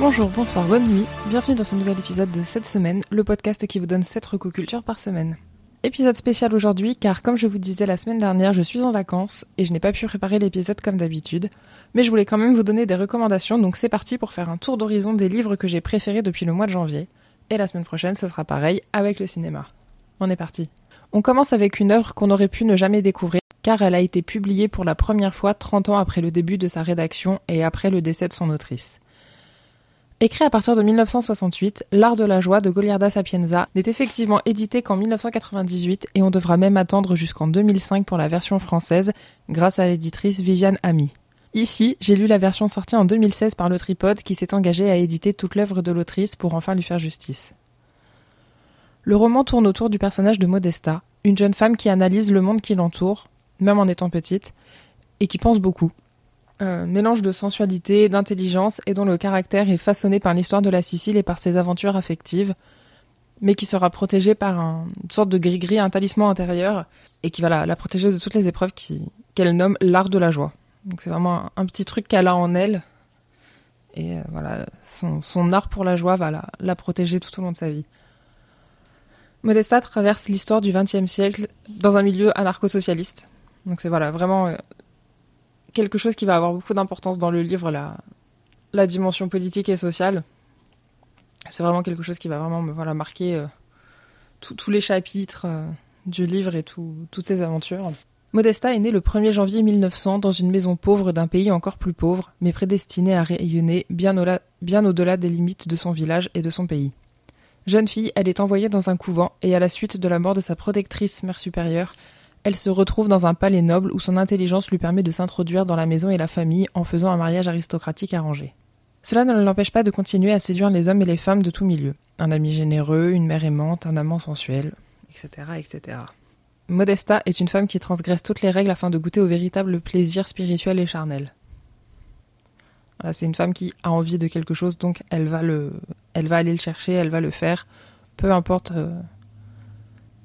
Bonjour, bonsoir, bonne nuit, bienvenue dans ce nouvel épisode de cette semaine, le podcast qui vous donne 7 recocultures par semaine. Épisode spécial aujourd'hui car comme je vous disais la semaine dernière, je suis en vacances et je n'ai pas pu préparer l'épisode comme d'habitude, mais je voulais quand même vous donner des recommandations donc c'est parti pour faire un tour d'horizon des livres que j'ai préférés depuis le mois de janvier. Et la semaine prochaine ce sera pareil avec le cinéma. On est parti. On commence avec une œuvre qu'on aurait pu ne jamais découvrir car elle a été publiée pour la première fois 30 ans après le début de sa rédaction et après le décès de son autrice. Écrit à partir de 1968, L'Art de la joie de Goliarda Sapienza n'est effectivement édité qu'en 1998 et on devra même attendre jusqu'en 2005 pour la version française grâce à l'éditrice Viviane Ami. Ici, j'ai lu la version sortie en 2016 par le Tripode qui s'est engagé à éditer toute l'œuvre de l'autrice pour enfin lui faire justice. Le roman tourne autour du personnage de Modesta, une jeune femme qui analyse le monde qui l'entoure, même en étant petite, et qui pense beaucoup, un mélange de sensualité, d'intelligence et dont le caractère est façonné par l'histoire de la Sicile et par ses aventures affectives, mais qui sera protégée par une sorte de gris-gris, un talisman intérieur, et qui va la, protéger de toutes les épreuves qu'elle nomme l'art de la joie. Donc c'est vraiment un, petit truc qu'elle a en elle, et euh, voilà, son, art pour la joie va la, la protéger tout au long de sa vie. Modesta traverse l'histoire du XXe siècle dans un milieu anarcho-socialiste. Donc c'est voilà, vraiment euh, quelque chose qui va avoir beaucoup d'importance dans le livre, la, la dimension politique et sociale. C'est vraiment quelque chose qui va vraiment me voilà, marquer euh, tous les chapitres euh, du livre et toutes ses aventures. Modesta est née le 1er janvier 1900 dans une maison pauvre d'un pays encore plus pauvre, mais prédestiné à rayonner bien au-delà des limites de son village et de son pays. Jeune fille, elle est envoyée dans un couvent et à la suite de la mort de sa protectrice mère supérieure, elle se retrouve dans un palais noble où son intelligence lui permet de s'introduire dans la maison et la famille en faisant un mariage aristocratique arrangé. Cela ne l'empêche pas de continuer à séduire les hommes et les femmes de tout milieu. Un ami généreux, une mère aimante, un amant sensuel, etc., etc. Modesta est une femme qui transgresse toutes les règles afin de goûter au véritable plaisir spirituel et charnel. C'est une femme qui a envie de quelque chose, donc elle va le, elle va aller le chercher, elle va le faire, peu importe euh,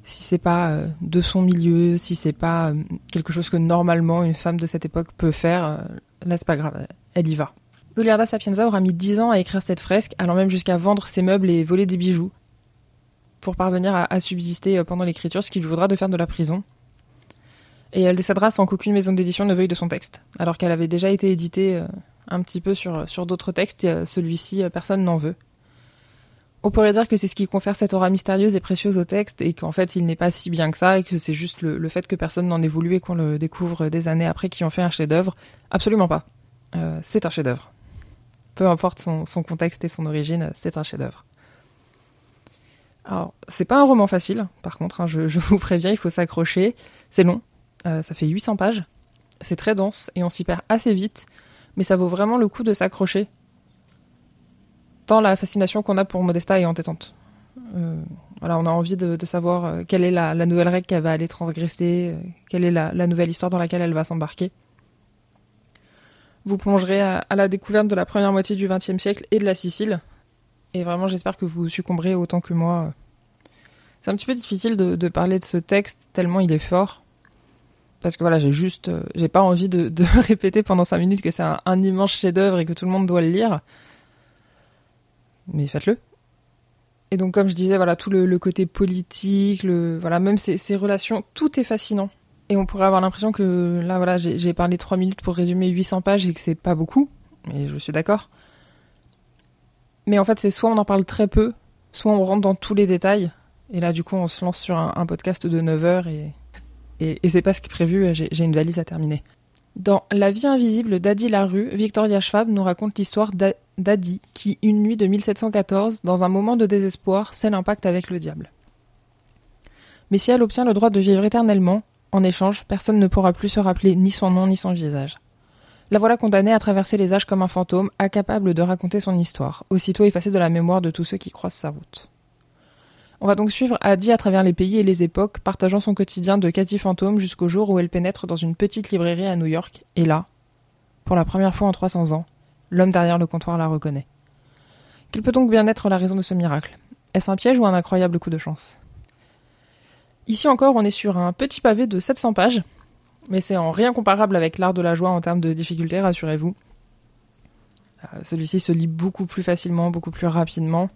si c'est pas euh, de son milieu, si c'est pas euh, quelque chose que normalement une femme de cette époque peut faire, euh, là c'est pas grave, elle y va. Goliarda Sapienza aura mis 10 ans à écrire cette fresque, allant même jusqu'à vendre ses meubles et voler des bijoux pour parvenir à, subsister pendant l'écriture, ce qui lui vaudra de faire de la prison. Et elle décédera sans qu'aucune maison d'édition ne veuille de son texte, alors qu'elle avait déjà été éditée un petit peu sur, sur d'autres textes, celui-ci personne n'en veut. On pourrait dire que c'est ce qui confère cette aura mystérieuse et précieuse au texte et qu'en fait il n'est pas si bien que ça et que c'est juste le, fait que personne n'en ait voulu et qu'on le découvre des années après qui en fait un chef-d'œuvre. Absolument pas. Euh, c'est un chef-d'œuvre. Peu importe son, contexte et son origine, c'est un chef-d'œuvre. Alors, c'est pas un roman facile, par contre, hein, je, vous préviens, il faut s'accrocher. C'est long, euh, ça fait 800 pages, c'est très dense et on s'y perd assez vite, mais ça vaut vraiment le coup de s'accrocher tant la fascination qu'on a pour Modesta est entêtante. Euh, voilà, on a envie de, savoir euh, quelle est la, nouvelle règle qu'elle va aller transgresser, euh, quelle est la, nouvelle histoire dans laquelle elle va s'embarquer. Vous plongerez à, la découverte de la première moitié du XXe siècle et de la Sicile. Et vraiment, j'espère que vous succomberez autant que moi. C'est un petit peu difficile de, parler de ce texte tellement il est fort. Parce que voilà, j'ai juste, j'ai pas envie de, répéter pendant cinq minutes que c'est un, un immense chef-d'œuvre et que tout le monde doit le lire mais faites-le. Et donc, comme je disais, voilà, tout le, côté politique, le, voilà, même ces, relations, tout est fascinant. Et on pourrait avoir l'impression que là, voilà, j'ai parlé trois minutes pour résumer 800 pages et que c'est pas beaucoup, mais je suis d'accord. Mais en fait, c'est soit on en parle très peu, soit on rentre dans tous les détails. Et là, du coup, on se lance sur un, podcast de 9 heures et, et, et c'est pas ce qui est prévu, j'ai une valise à terminer. Dans La vie invisible d'Adi Larue, Victoria Schwab nous raconte l'histoire d'Adi qui, une nuit de 1714, dans un moment de désespoir, scelle un pacte avec le diable. Mais si elle obtient le droit de vivre éternellement, en échange, personne ne pourra plus se rappeler ni son nom ni son visage. La voilà condamnée à traverser les âges comme un fantôme, incapable de raconter son histoire, aussitôt effacée de la mémoire de tous ceux qui croisent sa route. On va donc suivre Adi à travers les pays et les époques, partageant son quotidien de quasi-fantôme jusqu'au jour où elle pénètre dans une petite librairie à New York, et là, pour la première fois en 300 ans, l'homme derrière le comptoir la reconnaît. Quelle peut donc bien être la raison de ce miracle Est-ce un piège ou un incroyable coup de chance? Ici encore, on est sur un petit pavé de 700 pages, mais c'est en rien comparable avec l'art de la joie en termes de difficulté, rassurez-vous. Euh, celui-ci se lit beaucoup plus facilement, beaucoup plus rapidement.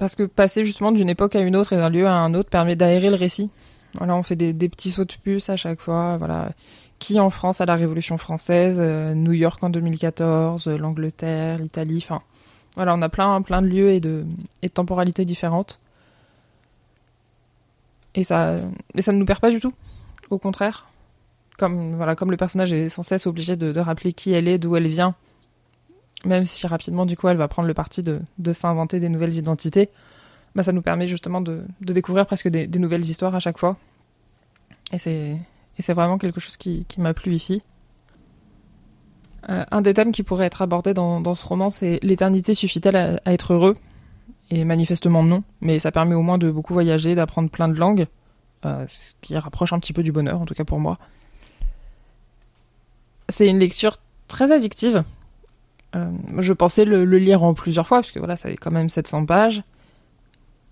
Parce que passer justement d'une époque à une autre et d'un lieu à un autre permet d'aérer le récit. Voilà, on fait des, petits sauts de puce à chaque fois. Voilà, qui en France à la Révolution française, euh, New York en 2014, l'Angleterre, l'Italie. Enfin, voilà, on a plein, plein de lieux et de, et de temporalités différentes. Et ça, mais ça ne nous perd pas du tout. Au contraire, comme voilà, comme le personnage est sans cesse obligé de, rappeler qui elle est, d'où elle vient, même si rapidement du coup elle va prendre le parti de, s'inventer des nouvelles identités, bah, ça nous permet justement de, découvrir presque des, nouvelles histoires à chaque fois. Et c'est vraiment quelque chose qui, m'a plu ici. Euh, un des thèmes qui pourrait être abordé dans, ce roman, c'est l'éternité suffit-elle à, être heureux? Et manifestement non, mais ça permet au moins de beaucoup voyager, d'apprendre plein de langues, euh, ce qui rapproche un petit peu du bonheur, en tout cas pour moi. C'est une lecture très addictive. Euh, je pensais le, lire en plusieurs fois, parce que voilà, ça avait quand même 700 pages.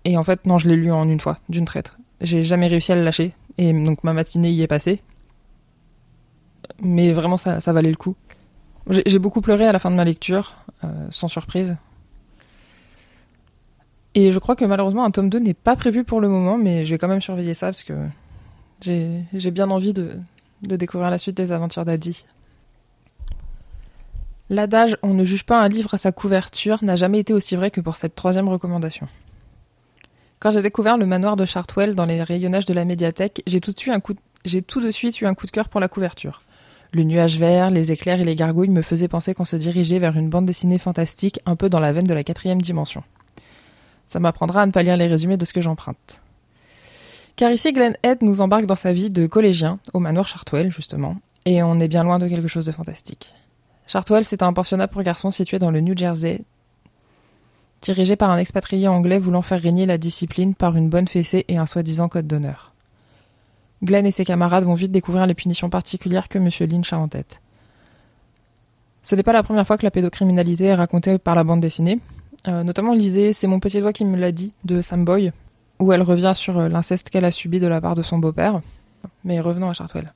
Et en fait, non, je l'ai lu en une fois, d'une traite. J'ai jamais réussi à le lâcher. Et donc ma matinée y est passée. Mais vraiment, ça, valait le coup. J'ai beaucoup pleuré à la fin de ma lecture, euh, sans surprise. Et je crois que malheureusement, un tome 2 n'est pas prévu pour le moment, mais je vais quand même surveiller ça, parce que j'ai bien envie de, de découvrir la suite des aventures d'Adi. L'adage on ne juge pas un livre à sa couverture n'a jamais été aussi vrai que pour cette troisième recommandation. Quand j'ai découvert le manoir de Chartwell dans les rayonnages de la médiathèque, j'ai tout, de suite eu un coup de cœur pour la couverture. Le nuage vert, les éclairs et les gargouilles me faisaient penser qu'on se dirigeait vers une bande dessinée fantastique un peu dans la veine de la quatrième dimension. Ça m'apprendra à ne pas lire les résumés de ce que j'emprunte. Car ici, Glenn Head nous embarque dans sa vie de collégien, au manoir Chartwell, justement, et on est bien loin de quelque chose de fantastique. Chartwell, c'est un pensionnat pour garçons situé dans le New Jersey, dirigé par un expatrié anglais voulant faire régner la discipline par une bonne fessée et un soi-disant code d'honneur. Glenn et ses camarades vont vite découvrir les punitions particulières que M. Lynch a en tête. Ce n'est pas la première fois que la pédocriminalité est racontée par la bande dessinée. Euh, notamment lisez C'est mon petit doigt qui me l'a dit de Sam Boy, où elle revient sur l'inceste qu'elle a subi de la part de son beau-père. Mais revenons à Chartwell.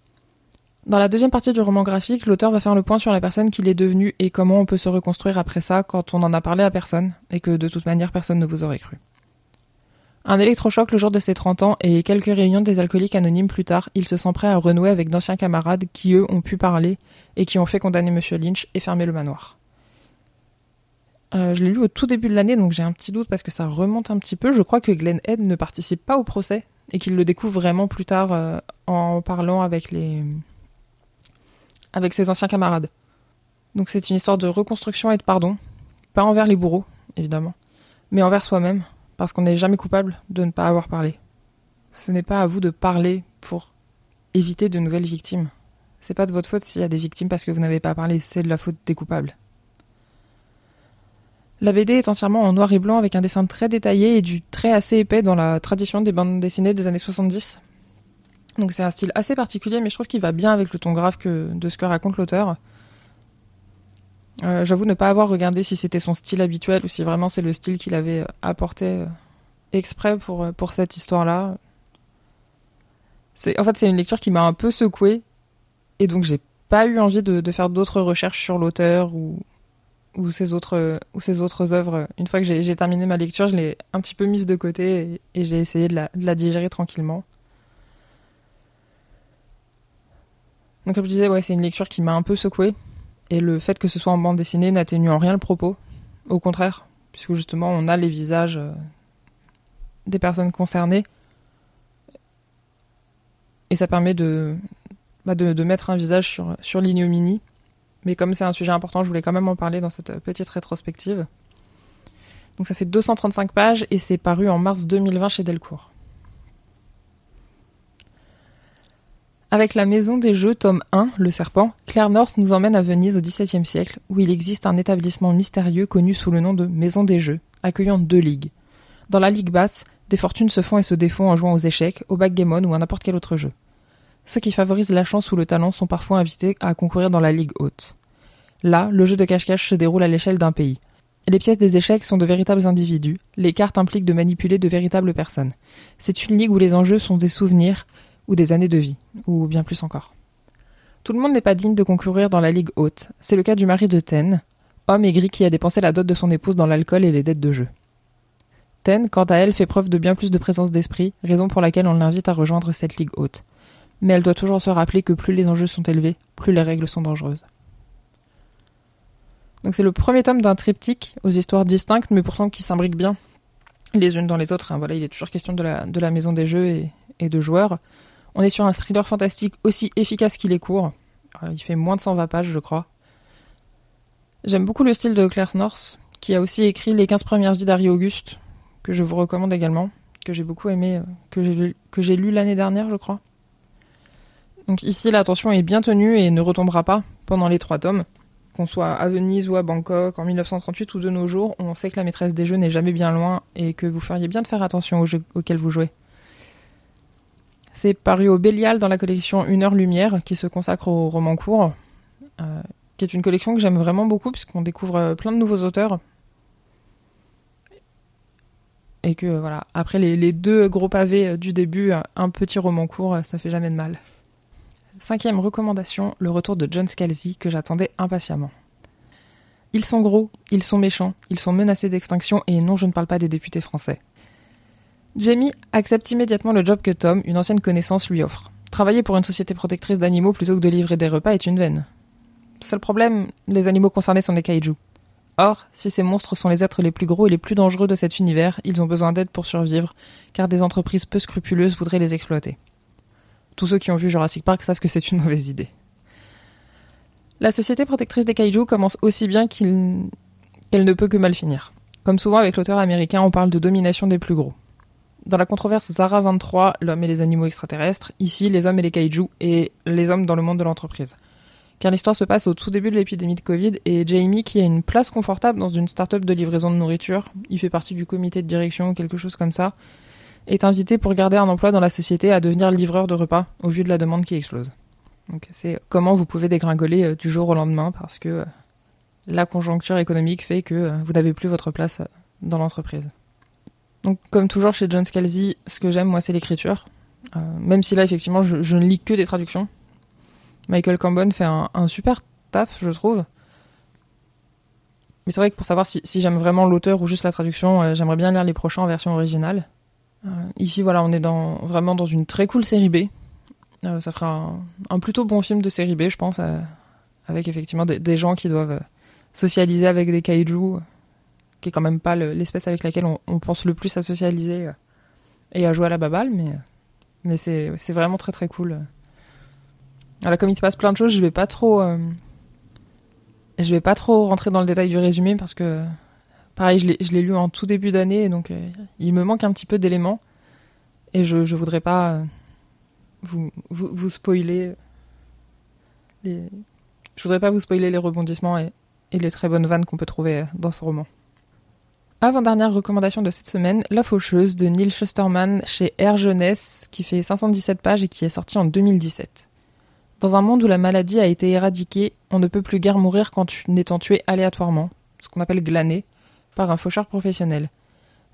Dans la deuxième partie du roman graphique, l'auteur va faire le point sur la personne qu'il est devenu et comment on peut se reconstruire après ça quand on n'en a parlé à personne et que de toute manière personne ne vous aurait cru. Un électrochoc le jour de ses 30 ans et quelques réunions des alcooliques anonymes plus tard, il se sent prêt à renouer avec d'anciens camarades qui eux ont pu parler et qui ont fait condamner M. Lynch et fermer le manoir. Euh, je l'ai lu au tout début de l'année, donc j'ai un petit doute parce que ça remonte un petit peu. Je crois que Glenn Head ne participe pas au procès et qu'il le découvre vraiment plus tard euh, en parlant avec les, avec ses anciens camarades. Donc c'est une histoire de reconstruction et de pardon, pas envers les bourreaux, évidemment, mais envers soi-même, parce qu'on n'est jamais coupable de ne pas avoir parlé. Ce n'est pas à vous de parler pour éviter de nouvelles victimes. C'est pas de votre faute s'il y a des victimes parce que vous n'avez pas parlé, c'est de la faute des coupables. La BD est entièrement en noir et blanc avec un dessin très détaillé et du trait assez épais dans la tradition des bandes dessinées des années 70. Donc c'est un style assez particulier, mais je trouve qu'il va bien avec le ton grave que, de ce que raconte l'auteur. Euh, j'avoue ne pas avoir regardé si c'était son style habituel ou si vraiment c'est le style qu'il avait apporté euh, exprès pour, euh, pour cette histoire-là. En fait, c'est une lecture qui m'a un peu secouée, et donc j'ai pas eu envie de, faire d'autres recherches sur l'auteur ou, ou, ses autres, ou ses autres œuvres. Une fois que j'ai terminé ma lecture, je l'ai un petit peu mise de côté et, j'ai essayé de la digérer tranquillement. Donc comme je disais, ouais, c'est une lecture qui m'a un peu secoué. Et le fait que ce soit en bande dessinée n'atténue en rien le propos. Au contraire, puisque justement on a les visages euh, des personnes concernées. Et ça permet de, bah de, mettre un visage sur, sur l'ignominie. Mais comme c'est un sujet important, je voulais quand même en parler dans cette petite rétrospective. Donc ça fait 235 pages et c'est paru en mars 2020 chez Delcourt. Avec la Maison des Jeux, tome 1, Le Serpent, Claire North nous emmène à Venise au XVIIe siècle, où il existe un établissement mystérieux connu sous le nom de Maison des Jeux, accueillant deux ligues. Dans la ligue basse, des fortunes se font et se défont en jouant aux échecs, au backgammon ou à n'importe quel autre jeu. Ceux qui favorisent la chance ou le talent sont parfois invités à concourir dans la ligue haute. Là, le jeu de cache-cache se déroule à l'échelle d'un pays. Les pièces des échecs sont de véritables individus, les cartes impliquent de manipuler de véritables personnes. C'est une ligue où les enjeux sont des souvenirs, ou des années de vie, ou bien plus encore. Tout le monde n'est pas digne de concourir dans la Ligue haute. C'est le cas du mari de Ten, homme aigri qui a dépensé la dot de son épouse dans l'alcool et les dettes de jeu. Ten, quant à elle, fait preuve de bien plus de présence d'esprit, raison pour laquelle on l'invite à rejoindre cette ligue haute. Mais elle doit toujours se rappeler que plus les enjeux sont élevés, plus les règles sont dangereuses. Donc c'est le premier tome d'un triptyque aux histoires distinctes, mais pourtant qui s'imbriquent bien les unes dans les autres. Hein. Voilà, il est toujours question de la, maison des jeux et de joueurs. On est sur un thriller fantastique aussi efficace qu'il est court. Euh, il fait moins de 120 pages, je crois. J'aime beaucoup le style de Claire North, qui a aussi écrit Les 15 premières vies d'Harry Auguste, que je vous recommande également, que j'ai beaucoup aimé, euh, que j'ai lu l'année dernière, je crois. Donc ici, l'attention est bien tenue et ne retombera pas pendant les trois tomes. Qu'on soit à Venise ou à Bangkok, en 1938 ou de nos jours, on sait que la maîtresse des jeux n'est jamais bien loin et que vous feriez bien de faire attention aux jeux auxquels vous jouez. C'est paru au Bélial dans la collection Une heure lumière qui se consacre au roman court, euh, qui est une collection que j'aime vraiment beaucoup puisqu'on découvre euh, plein de nouveaux auteurs. Et que voilà, après les, deux gros pavés euh, du début, un petit roman court, ça fait jamais de mal. Cinquième recommandation, le retour de John Scalzi que j'attendais impatiemment. Ils sont gros, ils sont méchants, ils sont menacés d'extinction et non je ne parle pas des députés français. Jamie accepte immédiatement le job que Tom, une ancienne connaissance, lui offre. Travailler pour une société protectrice d'animaux plutôt que de livrer des repas est une veine. Seul problème, les animaux concernés sont des kaiju. Or, si ces monstres sont les êtres les plus gros et les plus dangereux de cet univers, ils ont besoin d'aide pour survivre, car des entreprises peu scrupuleuses voudraient les exploiter. Tous ceux qui ont vu Jurassic Park savent que c'est une mauvaise idée. La société protectrice des kaiju commence aussi bien qu'elle ne peut que mal finir. Comme souvent avec l'auteur américain, on parle de domination des plus gros. Dans la controverse Zara 23, l'homme et les animaux extraterrestres, ici les hommes et les kaiju et les hommes dans le monde de l'entreprise. Car l'histoire se passe au tout début de l'épidémie de Covid et Jamie, qui a une place confortable dans une start-up de livraison de nourriture, il fait partie du comité de direction ou quelque chose comme ça, est invité pour garder un emploi dans la société à devenir livreur de repas au vu de la demande qui explose. Donc c'est comment vous pouvez dégringoler euh, du jour au lendemain parce que euh, la conjoncture économique fait que euh, vous n'avez plus votre place dans l'entreprise. Donc, comme toujours chez John Scalzi, ce que j'aime, moi, c'est l'écriture. Euh, même si là, effectivement, je, ne lis que des traductions. Michael Cambon fait un, super taf, je trouve. Mais c'est vrai que pour savoir si, j'aime vraiment l'auteur ou juste la traduction, euh, j'aimerais bien lire les prochains en version originale. Euh, ici, voilà, on est dans, vraiment dans une très cool série B. ça fera un, plutôt bon film de série B, je pense, avec effectivement des, des, gens qui doivent socialiser avec des kaiju qui est quand même pas l'espèce avec laquelle on, pense le plus à socialiser euh, et à jouer à la baballe, mais, mais c'est vraiment très très cool. Alors comme il se passe plein de choses, je vais pas trop, euh, je vais pas trop rentrer dans le détail du résumé parce que, pareil, je l'ai lu en tout début d'année, donc euh, il me manque un petit peu d'éléments et je, je voudrais pas vous, vous, spoiler les, je voudrais pas vous spoiler les rebondissements et les très bonnes vannes qu'on peut trouver dans ce roman. Avant-dernière recommandation de cette semaine, La Faucheuse de Neil Schusterman chez Air Jeunesse, qui fait 517 pages et qui est sorti en 2017. Dans un monde où la maladie a été éradiquée, on ne peut plus guère mourir quand en étant tué aléatoirement, ce qu'on appelle glané, par un faucheur professionnel.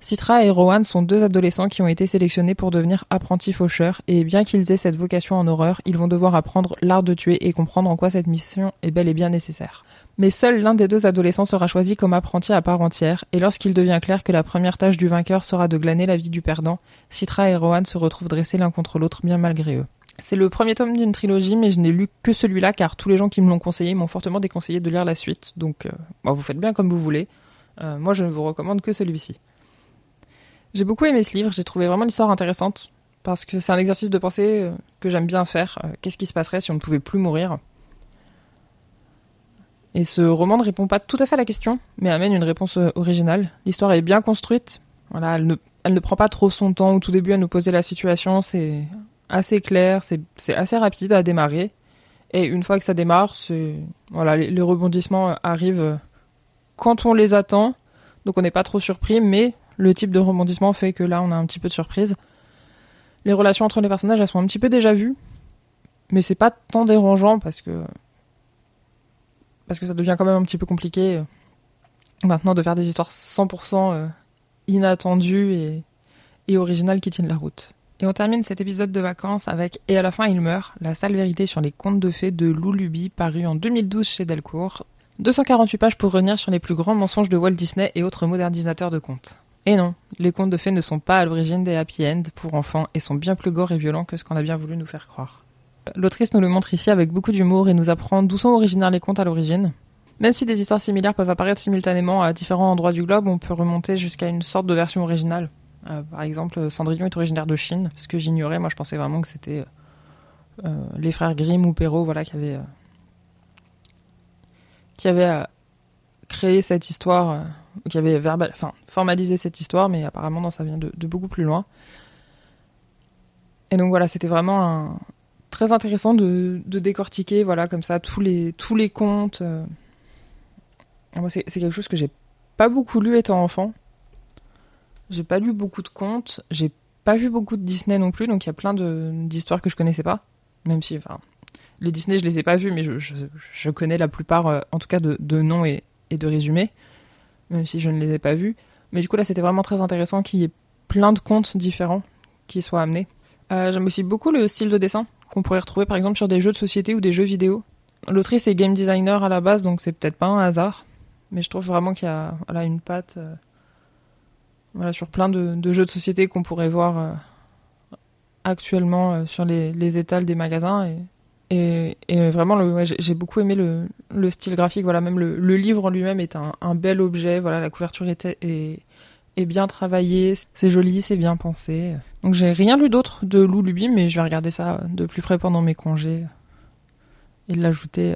Citra et Rowan sont deux adolescents qui ont été sélectionnés pour devenir apprentis faucheurs, et bien qu'ils aient cette vocation en horreur, ils vont devoir apprendre l'art de tuer et comprendre en quoi cette mission est bel et bien nécessaire mais seul l'un des deux adolescents sera choisi comme apprenti à part entière, et lorsqu'il devient clair que la première tâche du vainqueur sera de glaner la vie du perdant, Citra et Rohan se retrouvent dressés l'un contre l'autre bien malgré eux. C'est le premier tome d'une trilogie, mais je n'ai lu que celui-là car tous les gens qui me l'ont conseillé m'ont fortement déconseillé de lire la suite, donc euh, vous faites bien comme vous voulez. Euh, moi je ne vous recommande que celui-ci. J'ai beaucoup aimé ce livre, j'ai trouvé vraiment l'histoire intéressante, parce que c'est un exercice de pensée euh, que j'aime bien faire. Qu'est-ce qui se passerait si on ne pouvait plus mourir et ce roman ne répond pas tout à fait à la question, mais amène une réponse euh, originale. L'histoire est bien construite. Voilà, elle ne, elle ne prend pas trop son temps au tout début à nous poser la situation. C'est assez clair, c'est assez rapide à démarrer. Et une fois que ça démarre, voilà, les, rebondissements arrivent quand on les attend. Donc on n'est pas trop surpris, mais le type de rebondissement fait que là on a un petit peu de surprise. Les relations entre les personnages, elles sont un petit peu déjà vues, mais c'est pas tant dérangeant parce que ça devient quand même un petit peu compliqué euh, maintenant de faire des histoires 100% euh, inattendues et, et originales qui tiennent la route. Et on termine cet épisode de vacances avec Et à la fin il meurt, la sale vérité sur les contes de fées de Lou Luby, paru en 2012 chez Delcourt. 248 pages pour revenir sur les plus grands mensonges de Walt Disney et autres modernisateurs de contes. Et non, les contes de fées ne sont pas à l'origine des happy end pour enfants et sont bien plus gore et violents que ce qu'on a bien voulu nous faire croire. L'autrice nous le montre ici avec beaucoup d'humour et nous apprend d'où sont originaires les contes à l'origine. Même si des histoires similaires peuvent apparaître simultanément à différents endroits du globe, on peut remonter jusqu'à une sorte de version originale. Euh, par exemple, Cendrillon est originaire de Chine, ce que j'ignorais, moi je pensais vraiment que c'était euh, les frères Grimm ou Perrault voilà, euh, qui avaient créé cette histoire, qui avaient verbal, enfin, formalisé cette histoire, mais apparemment non, ça vient de, beaucoup plus loin. Et donc voilà, c'était vraiment très intéressant de, décortiquer, voilà, comme ça, tous les, tous les contes. c'est quelque chose que j'ai pas beaucoup lu étant enfant. J'ai pas lu beaucoup de contes, j'ai pas vu beaucoup de Disney non plus, donc il y a plein d'histoires que je connaissais pas. Même si, enfin, les Disney, je les ai pas vus, mais je, je, connais la plupart, euh, en tout cas, de, de noms et, et, de résumés, même si je ne les ai pas vus. Mais du coup, là, c'était vraiment très intéressant qu'il y ait plein de contes différents qui soient amenés. Euh, J'aime aussi beaucoup le style de dessin qu'on pourrait retrouver, par exemple, sur des jeux de société ou des jeux vidéo. L'autrice est game designer à la base, donc c'est peut-être pas un hasard, mais je trouve vraiment qu'il y a une patte. Euh, sur plein de, jeux de société qu'on pourrait voir euh, actuellement sur les, étals des magasins. Et, vraiment, j'ai beaucoup aimé le, style graphique. Voilà, même le, livre en lui-même est un, bel objet. Voilà, la couverture est, est, est bien travaillée, c'est joli, c'est bien pensé. Donc j'ai rien lu d'autre de Lou Luby, mais je vais regarder ça de plus près pendant mes congés et l'ajouter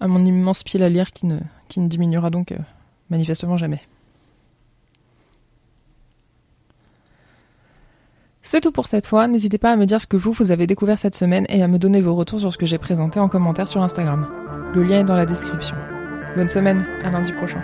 à mon immense pile à lire qui ne, qui ne diminuera donc euh, manifestement jamais. C'est tout pour cette fois, n'hésitez pas à me dire ce que vous, vous avez découvert cette semaine et à me donner vos retours sur ce que j'ai présenté en commentaire sur Instagram. Le lien est dans la description. Bonne semaine, à lundi prochain.